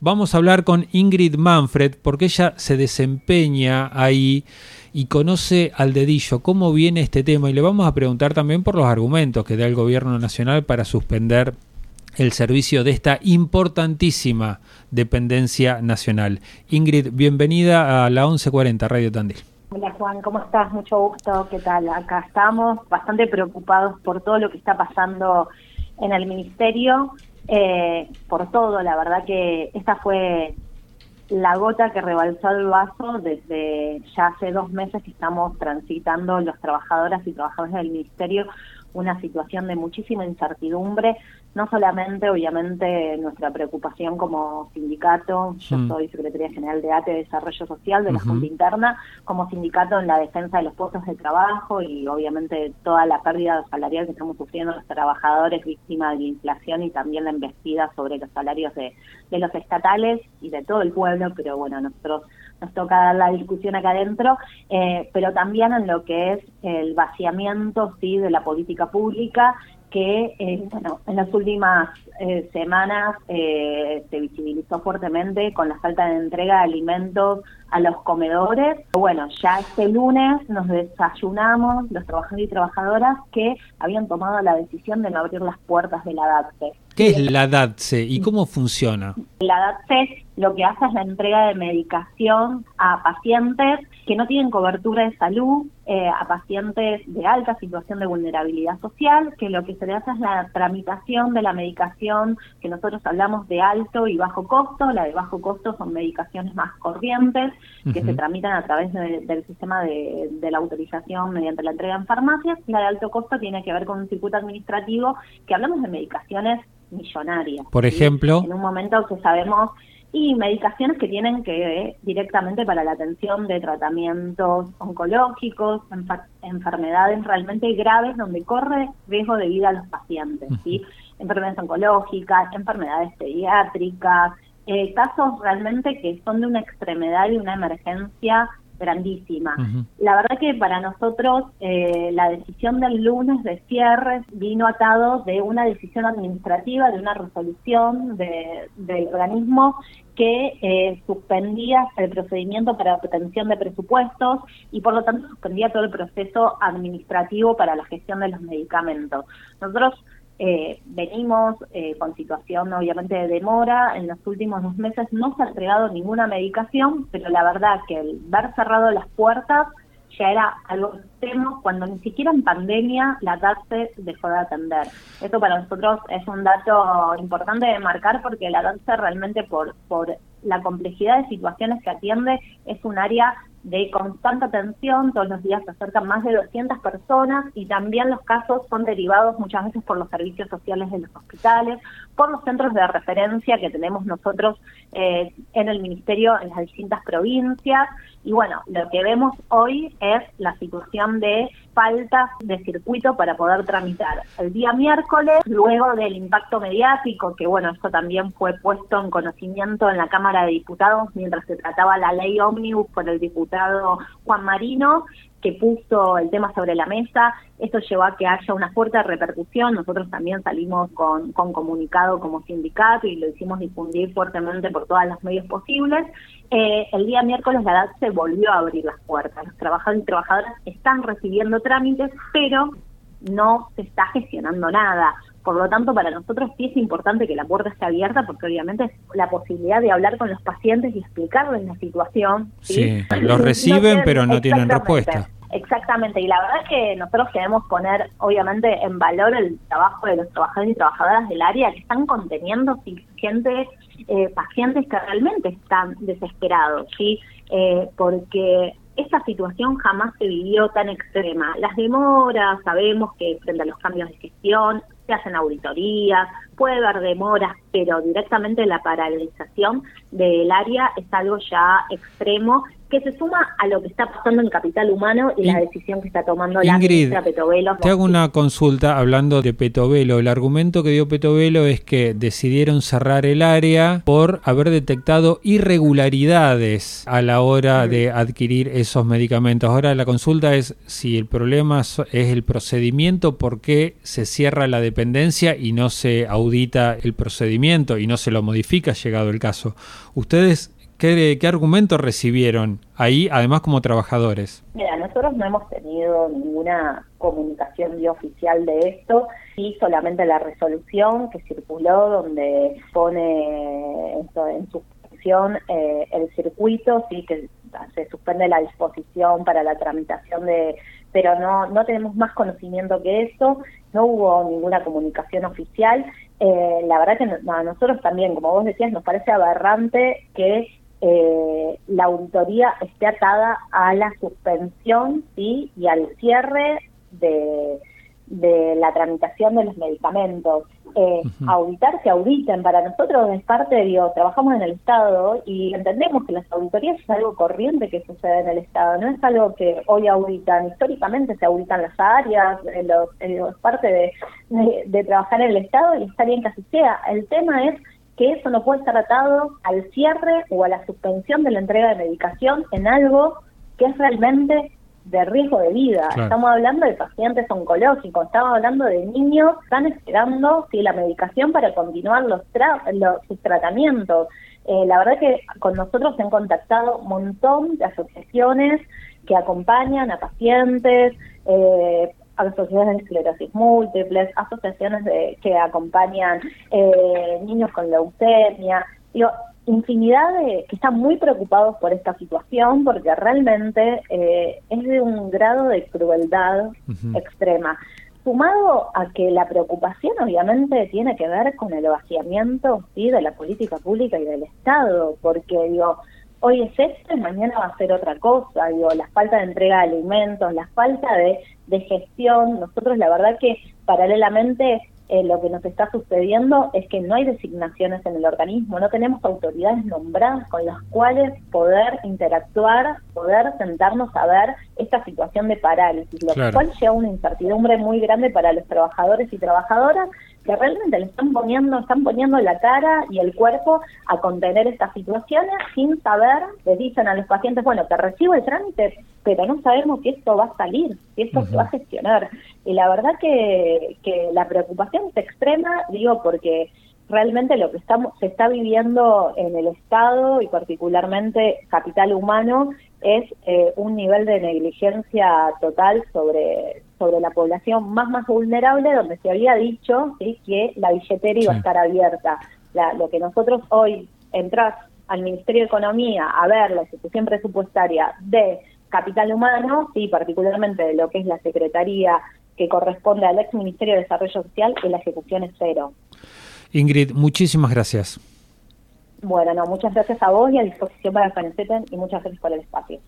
vamos a hablar con Ingrid Manfred porque ella se desempeña ahí y conoce al dedillo cómo viene este tema y le vamos a preguntar también por los argumentos que da el gobierno nacional para suspender el servicio de esta importantísima dependencia nacional. Ingrid, bienvenida a la 1140 Radio Tandil. Hola Juan, ¿cómo estás? Mucho gusto, ¿qué tal? Acá estamos bastante preocupados por todo lo que está pasando en el ministerio, eh, por todo, la verdad que esta fue la gota que rebalsó el vaso desde ya hace dos meses que estamos transitando los trabajadoras y trabajadores del ministerio una situación de muchísima incertidumbre, no solamente obviamente nuestra preocupación como sindicato, yo mm. soy Secretaría General de ATE de Desarrollo Social de la Junta Interna, como sindicato en la defensa de los puestos de trabajo y obviamente toda la pérdida salarial que estamos sufriendo los trabajadores víctimas de la inflación y también la embestida sobre los salarios de, de los estatales y de todo el pueblo, pero bueno, nosotros nos toca dar la discusión acá adentro, eh, pero también en lo que es el vaciamiento sí de la política pública que eh, bueno, en las últimas eh, semanas se visibilizó fuertemente con la falta de entrega de alimentos a los comedores. Bueno, ya este lunes nos desayunamos los trabajadores y trabajadoras que habían tomado la decisión de no abrir las puertas de la DATSE. ¿Qué es la DATSE y cómo funciona? La DATSE lo que hace es la entrega de medicación a pacientes que no tienen cobertura de salud, eh, a pacientes de alta situación de vulnerabilidad social, que lo que se le hace es la tramitación de la medicación que nosotros hablamos de alto y bajo costo. La de bajo costo son medicaciones más corrientes que se tramitan a través del sistema de, la autorización mediante la entrega en farmacias. La de alto costo tiene que ver con un circuito administrativo que hablamos de medicaciones millonarias. Por ejemplo. En un momento que sabemos y medicaciones que tienen que ver directamente para la atención de tratamientos oncológicos, enfermedades realmente graves donde corre riesgo de vida a los pacientes, ¿sí? enfermedades oncológicas, enfermedades pediátricas, eh, casos realmente que son de una extremidad y una emergencia grandísima. La verdad que para nosotros eh, la decisión del lunes de cierre vino atado de una decisión administrativa, de una resolución del organismo que eh, suspendía el procedimiento para obtención de presupuestos y por lo tanto suspendía todo el proceso administrativo para la gestión de los medicamentos. Nosotros eh, venimos eh, con situación obviamente de demora, en los últimos dos meses no se ha entregado ninguna medicación, pero la verdad que el ver cerrado las puertas ya era algo extremo cuando ni siquiera en pandemia la DATSE dejó de atender. Eso para nosotros es un dato importante de marcar porque la DATSE realmente por, por la complejidad de situaciones que atiende es un área de constante atención, todos los días se acercan más de 200 personas y también los casos son derivados muchas veces por los servicios sociales de los hospitales, por los centros de referencia que tenemos nosotros eh, en el Ministerio en las distintas provincias. Y bueno, lo que vemos hoy es la situación de falta de circuito para poder tramitar. El día miércoles, luego del impacto mediático, que bueno, esto también fue puesto en conocimiento en la Cámara de Diputados mientras se trataba la ley ómnibus por el diputado Juan Marino, que puso el tema sobre la mesa. Esto llevó a que haya una fuerte repercusión. Nosotros también salimos con, con comunicado como sindicato y lo hicimos difundir fuertemente por todos los medios posibles. Eh, el día miércoles la edad se volvió a abrir las puertas. Los trabajadores y trabajadoras están recibiendo trámites, pero no se está gestionando nada. Por lo tanto, para nosotros sí es importante que la puerta esté abierta porque obviamente es la posibilidad de hablar con los pacientes y explicarles la situación. Sí, los reciben pero no tienen respuesta. Exactamente, y la verdad es que nosotros queremos poner obviamente en valor el trabajo de los trabajadores y trabajadoras del área que están conteniendo gente, eh, pacientes que realmente están desesperados, ¿sí? Eh, porque esta situación jamás se vivió tan extrema. Las demoras, sabemos que frente a los cambios de gestión se hacen auditorías, puede haber demoras, pero directamente la paralización del área es algo ya extremo que se suma a lo que está pasando en Capital Humano y la decisión que está tomando la ministra Petovelo. Te hago una consulta hablando de Petovelo. El argumento que dio Petovelo es que decidieron cerrar el área por haber detectado irregularidades a la hora de adquirir esos medicamentos. Ahora la consulta es si el problema es el procedimiento, por qué se cierra la dependencia y no se audita el procedimiento y no se lo modifica llegado el caso. ¿Ustedes ¿Qué, argumentos recibieron ahí, además como trabajadores? Mira, nosotros no hemos tenido ninguna comunicación oficial de esto, y solamente la resolución que circuló donde pone esto en eh, el circuito, sí que se suspende la disposición para la tramitación de pero no no tenemos más conocimiento que eso, no hubo ninguna comunicación oficial. Eh, la verdad que a nosotros también, como vos decías, nos parece aberrante que eh, la auditoría esté atada a la suspensión ¿sí? y al cierre de, la tramitación de los medicamentos. Eh, Auditar se auditen, para nosotros es parte, digo, trabajamos en el Estado y entendemos que las auditorías es algo corriente que sucede en el Estado, no es algo que hoy auditan, históricamente se auditan las áreas, los, es parte de, de trabajar en el Estado y está bien que así sea. El tema es que eso no puede estar atado al cierre o a la suspensión de la entrega de medicación en algo que es realmente de riesgo de vida. Estamos hablando de pacientes oncológicos, estamos hablando de niños que están esperando la medicación para continuar los, los sus tratamientos. Eh, la verdad que con nosotros se han contactado un montón de asociaciones que acompañan a pacientes, eh, asociaciones de esclerosis múltiples, asociaciones de, que acompañan eh, niños con leucemia, digo, infinidad de que están muy preocupados por esta situación porque realmente eh, es de un grado de crueldad extrema. Sumado a que la preocupación obviamente tiene que ver con el vaciamiento ¿sí? de la política pública y del Estado, porque digo, hoy es esto y mañana va a ser otra cosa, digo, la falta de entrega de alimentos, la falta de, de gestión, nosotros la verdad que paralelamente eh, lo que nos está sucediendo es que no hay designaciones en el organismo, no tenemos autoridades nombradas con las cuales poder interactuar, poder sentarnos a ver esta situación de parálisis, lo cual lleva una incertidumbre muy grande para los trabajadores y trabajadoras que realmente le están poniendo, están poniendo la cara y el cuerpo a contener estas situaciones sin saber, les dicen a los pacientes, bueno, te recibo el trámite, pero no sabemos si esto va a salir, si esto se va a gestionar. Y la verdad que, que la preocupación es extrema, digo, porque realmente lo que estamos, se está viviendo en el Estado y particularmente capital humano es eh, un nivel de negligencia total sobre, sobre la población más más vulnerable, donde se había dicho que la billetera iba a estar abierta. lo que nosotros hoy entras al Ministerio de Economía a ver la ejecución presupuestaria de capital humano, y particularmente de lo que es la Secretaría que corresponde al ex Ministerio de Desarrollo Social, que la ejecución es cero. Ingrid, muchísimas gracias. Bueno, no, muchas gracias a vos y a disposición para el y muchas gracias por el espacio.